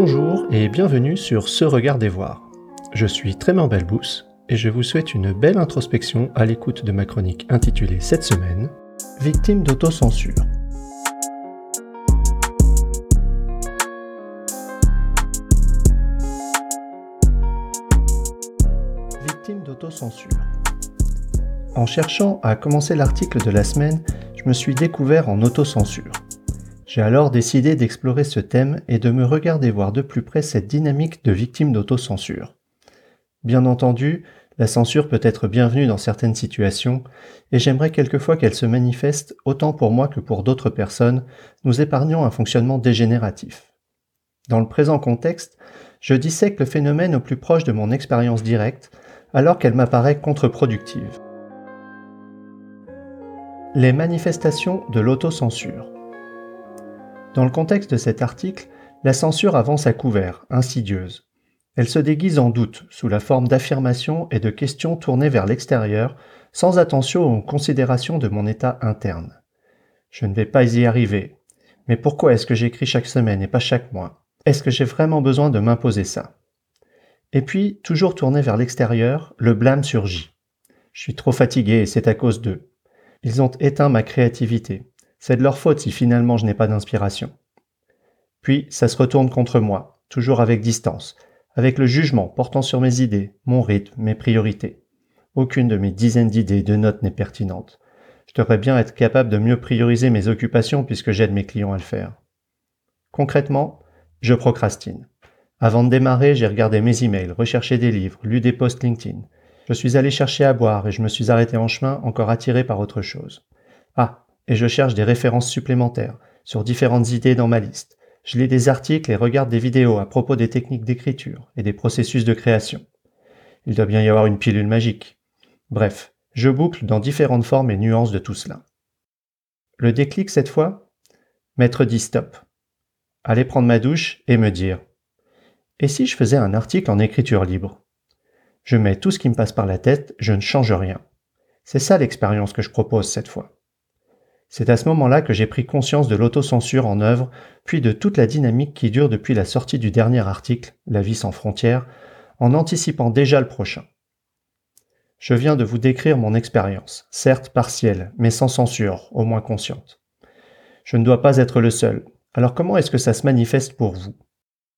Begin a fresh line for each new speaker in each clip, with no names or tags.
Bonjour et bienvenue sur Ce Regard des Voir. Je suis Trément Belbous et je vous souhaite une belle introspection à l'écoute de ma chronique intitulée cette semaine Victime d'autocensure. Victime d'autocensure. En cherchant à commencer l'article de la semaine, je me suis découvert en autocensure. J'ai alors décidé d'explorer ce thème et de me regarder voir de plus près cette dynamique de victime d'autocensure. Bien entendu, la censure peut être bienvenue dans certaines situations, et j'aimerais quelquefois qu'elle se manifeste, autant pour moi que pour d'autres personnes, nous épargnant un fonctionnement dégénératif. Dans le présent contexte, je dissèque le phénomène au plus proche de mon expérience directe, alors qu'elle m'apparaît contre-productive. Les manifestations de l'autocensure. Dans le contexte de cet article, la censure avance à couvert, insidieuse. Elle se déguise en doute, sous la forme d'affirmations et de questions tournées vers l'extérieur, sans attention aux considérations de mon état interne. Je ne vais pas y arriver. Mais pourquoi est-ce que j'écris chaque semaine et pas chaque mois? Est-ce que j'ai vraiment besoin de m'imposer ça? Et puis, toujours tourné vers l'extérieur, le blâme surgit. Je suis trop fatigué et c'est à cause d'eux. Ils ont éteint ma créativité. C'est de leur faute si finalement je n'ai pas d'inspiration. Puis, ça se retourne contre moi, toujours avec distance, avec le jugement portant sur mes idées, mon rythme, mes priorités. Aucune de mes dizaines d'idées de notes n'est pertinente. Je devrais bien être capable de mieux prioriser mes occupations puisque j'aide mes clients à le faire. Concrètement, je procrastine. Avant de démarrer, j'ai regardé mes emails, recherché des livres, lu des posts LinkedIn. Je suis allé chercher à boire et je me suis arrêté en chemin encore attiré par autre chose. Ah, et je cherche des références supplémentaires sur différentes idées dans ma liste. Je lis des articles et regarde des vidéos à propos des techniques d'écriture et des processus de création. Il doit bien y avoir une pilule magique. Bref, je boucle dans différentes formes et nuances de tout cela. Le déclic cette fois Maître dit stop. Aller prendre ma douche et me dire Et si je faisais un article en écriture libre? Je mets tout ce qui me passe par la tête, je ne change rien. C'est ça l'expérience que je propose cette fois. C'est à ce moment-là que j'ai pris conscience de l'autocensure en œuvre, puis de toute la dynamique qui dure depuis la sortie du dernier article, La vie sans frontières, en anticipant déjà le prochain. Je viens de vous décrire mon expérience, certes partielle, mais sans censure, au moins consciente. Je ne dois pas être le seul. Alors comment est-ce que ça se manifeste pour vous?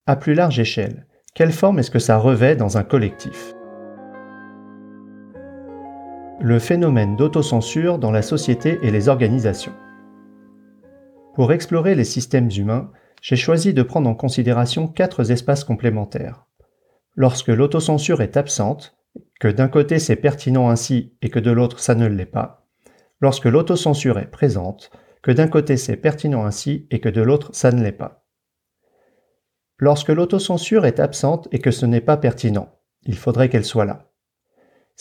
À plus large échelle, quelle forme est-ce que ça revêt dans un collectif? Le phénomène d'autocensure dans la société et les organisations. Pour explorer les systèmes humains, j'ai choisi de prendre en considération quatre espaces complémentaires. Lorsque l'autocensure est absente, que d'un côté c'est pertinent ainsi et que de l'autre ça ne l'est pas, lorsque l'autocensure est présente, que d'un côté c'est pertinent ainsi et que de l'autre ça ne l'est pas. Lorsque l'autocensure est absente et que ce n'est pas pertinent, il faudrait qu'elle soit là.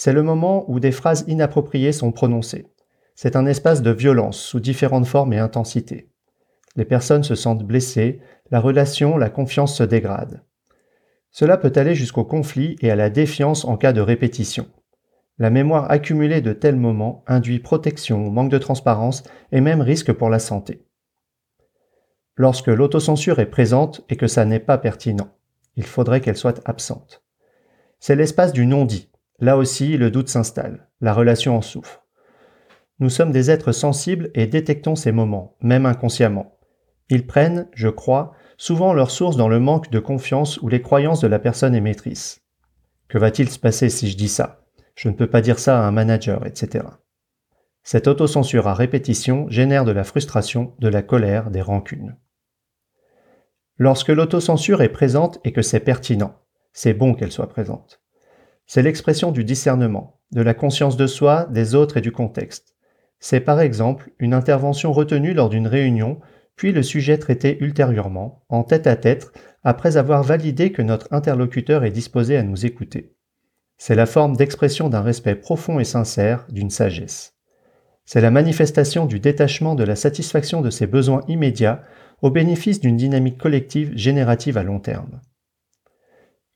C'est le moment où des phrases inappropriées sont prononcées. C'est un espace de violence sous différentes formes et intensités. Les personnes se sentent blessées, la relation, la confiance se dégrade. Cela peut aller jusqu'au conflit et à la défiance en cas de répétition. La mémoire accumulée de tels moments induit protection, manque de transparence et même risque pour la santé. Lorsque l'autocensure est présente et que ça n'est pas pertinent, il faudrait qu'elle soit absente. C'est l'espace du non-dit, Là aussi, le doute s'installe, la relation en souffre. Nous sommes des êtres sensibles et détectons ces moments, même inconsciemment. Ils prennent, je crois, souvent leur source dans le manque de confiance ou les croyances de la personne émettrice. Que va-t-il se passer si je dis ça? Je ne peux pas dire ça à un manager, etc. Cette autocensure à répétition génère de la frustration, de la colère, des rancunes. Lorsque l'autocensure est présente et que c'est pertinent, c'est bon qu'elle soit présente. C'est l'expression du discernement, de la conscience de soi, des autres et du contexte. C'est par exemple une intervention retenue lors d'une réunion, puis le sujet traité ultérieurement, en tête à tête, après avoir validé que notre interlocuteur est disposé à nous écouter. C'est la forme d'expression d'un respect profond et sincère, d'une sagesse. C'est la manifestation du détachement de la satisfaction de ses besoins immédiats au bénéfice d'une dynamique collective générative à long terme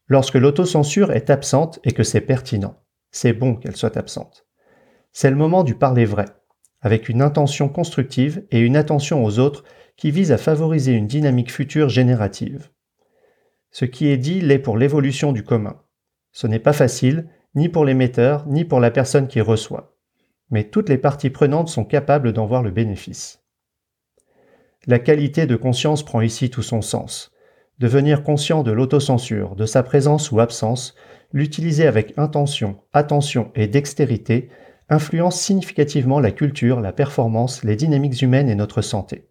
lorsque l'autocensure est absente et que c'est pertinent. C'est bon qu'elle soit absente. C'est le moment du parler vrai, avec une intention constructive et une attention aux autres qui vise à favoriser une dynamique future générative. Ce qui est dit l'est pour l'évolution du commun. Ce n'est pas facile, ni pour l'émetteur, ni pour la personne qui reçoit. Mais toutes les parties prenantes sont capables d'en voir le bénéfice. La qualité de conscience prend ici tout son sens. Devenir conscient de l'autocensure, de sa présence ou absence, l'utiliser avec intention, attention et dextérité, influence significativement la culture, la performance, les dynamiques humaines et notre santé.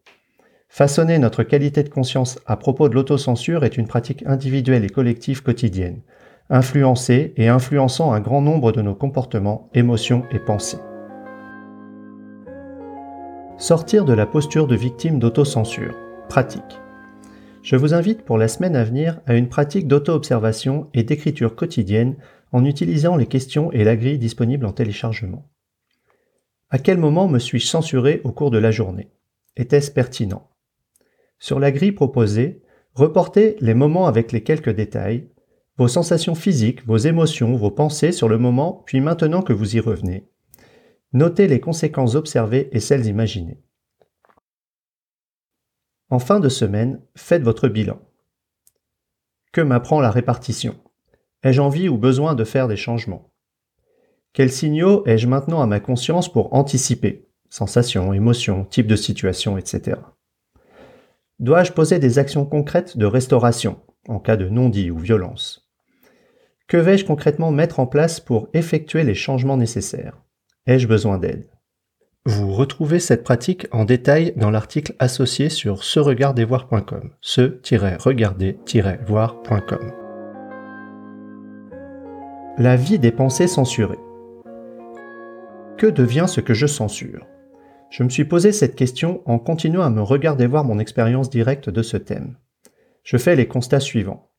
Façonner notre qualité de conscience à propos de l'autocensure est une pratique individuelle et collective quotidienne, influencée et influençant un grand nombre de nos comportements, émotions et pensées. Sortir de la posture de victime d'autocensure. Pratique. Je vous invite pour la semaine à venir à une pratique d'auto-observation et d'écriture quotidienne en utilisant les questions et la grille disponible en téléchargement. À quel moment me suis-je censuré au cours de la journée? Était-ce pertinent? Sur la grille proposée, reportez les moments avec les quelques détails, vos sensations physiques, vos émotions, vos pensées sur le moment, puis maintenant que vous y revenez. Notez les conséquences observées et celles imaginées. En fin de semaine, faites votre bilan. Que m'apprend la répartition? Ai-je envie ou besoin de faire des changements? Quels signaux ai-je maintenant à ma conscience pour anticiper? Sensations, émotions, type de situation, etc. Dois-je poser des actions concrètes de restauration en cas de non-dit ou violence? Que vais-je concrètement mettre en place pour effectuer les changements nécessaires? Ai-je besoin d'aide? Vous retrouvez cette pratique en détail dans l'article associé sur se-regarder-voir.com, se-regarder-voir.com. La vie des pensées censurées. Que devient ce que je censure? Je me suis posé cette question en continuant à me regarder voir mon expérience directe de ce thème. Je fais les constats suivants.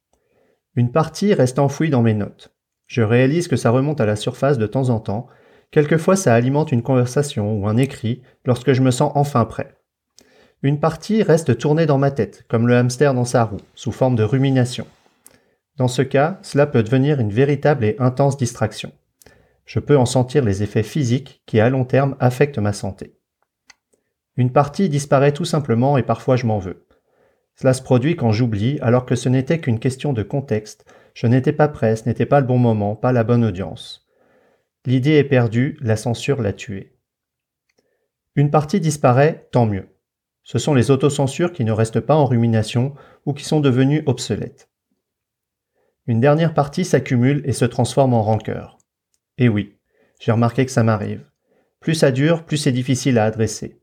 Une partie reste enfouie dans mes notes. Je réalise que ça remonte à la surface de temps en temps, quelquefois ça alimente une conversation ou un écrit lorsque je me sens enfin prêt. Une partie reste tournée dans ma tête, comme le hamster dans sa roue, sous forme de rumination. Dans ce cas, cela peut devenir une véritable et intense distraction. Je peux en sentir les effets physiques qui à long terme affectent ma santé. Une partie disparaît tout simplement et parfois je m'en veux. Cela se produit quand j'oublie alors que ce n'était qu'une question de contexte, je n'étais pas prêt, ce n'était pas le bon moment, pas la bonne audience. L'idée est perdue, la censure l'a tuée. Une partie disparaît, tant mieux. Ce sont les autocensures qui ne restent pas en rumination ou qui sont devenues obsolètes. Une dernière partie s'accumule et se transforme en rancœur. Et oui, j'ai remarqué que ça m'arrive. Plus ça dure, plus c'est difficile à adresser.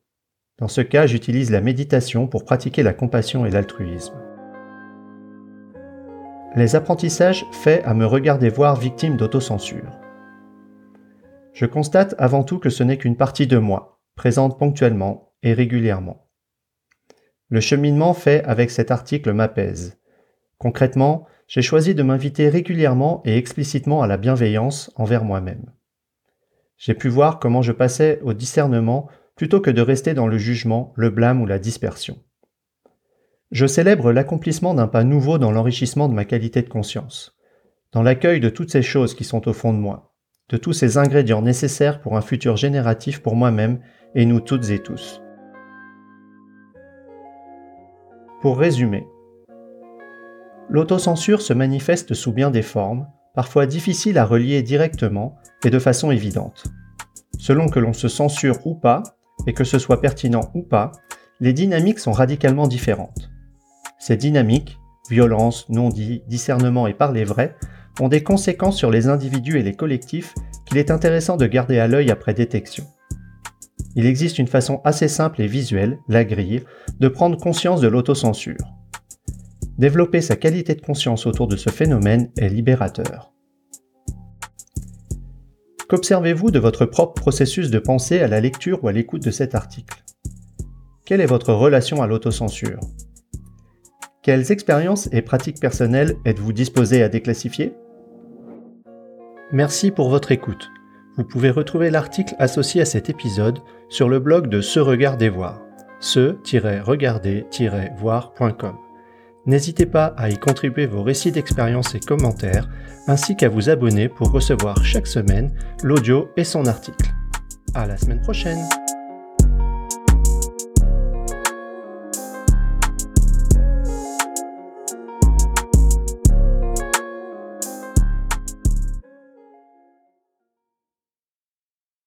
Dans ce cas, j'utilise la méditation pour pratiquer la compassion et l'altruisme. Les apprentissages faits à me regarder voir victime d'autocensure. Je constate avant tout que ce n'est qu'une partie de moi, présente ponctuellement et régulièrement. Le cheminement fait avec cet article m'apaise. Concrètement, j'ai choisi de m'inviter régulièrement et explicitement à la bienveillance envers moi-même. J'ai pu voir comment je passais au discernement plutôt que de rester dans le jugement, le blâme ou la dispersion. Je célèbre l'accomplissement d'un pas nouveau dans l'enrichissement de ma qualité de conscience, dans l'accueil de toutes ces choses qui sont au fond de moi, de tous ces ingrédients nécessaires pour un futur génératif pour moi-même et nous toutes et tous. Pour résumer, l'autocensure se manifeste sous bien des formes, parfois difficiles à relier directement et de façon évidente. Selon que l'on se censure ou pas, et que ce soit pertinent ou pas, les dynamiques sont radicalement différentes. Ces dynamiques, violence, non-dit, discernement et parler vrai, ont des conséquences sur les individus et les collectifs qu'il est intéressant de garder à l'œil après détection. Il existe une façon assez simple et visuelle, la grille, de prendre conscience de l'autocensure. Développer sa qualité de conscience autour de ce phénomène est libérateur. Qu'observez-vous de votre propre processus de pensée à la lecture ou à l'écoute de cet article? Quelle est votre relation à l'autocensure? Quelles expériences et pratiques personnelles êtes-vous disposé à déclassifier? Merci pour votre écoute. Vous pouvez retrouver l'article associé à cet épisode sur le blog de Se Regarder Voir, se-regarder-voir.com. N'hésitez pas à y contribuer vos récits d'expérience et commentaires, ainsi qu'à vous abonner pour recevoir chaque semaine l'audio et son article. À la semaine prochaine!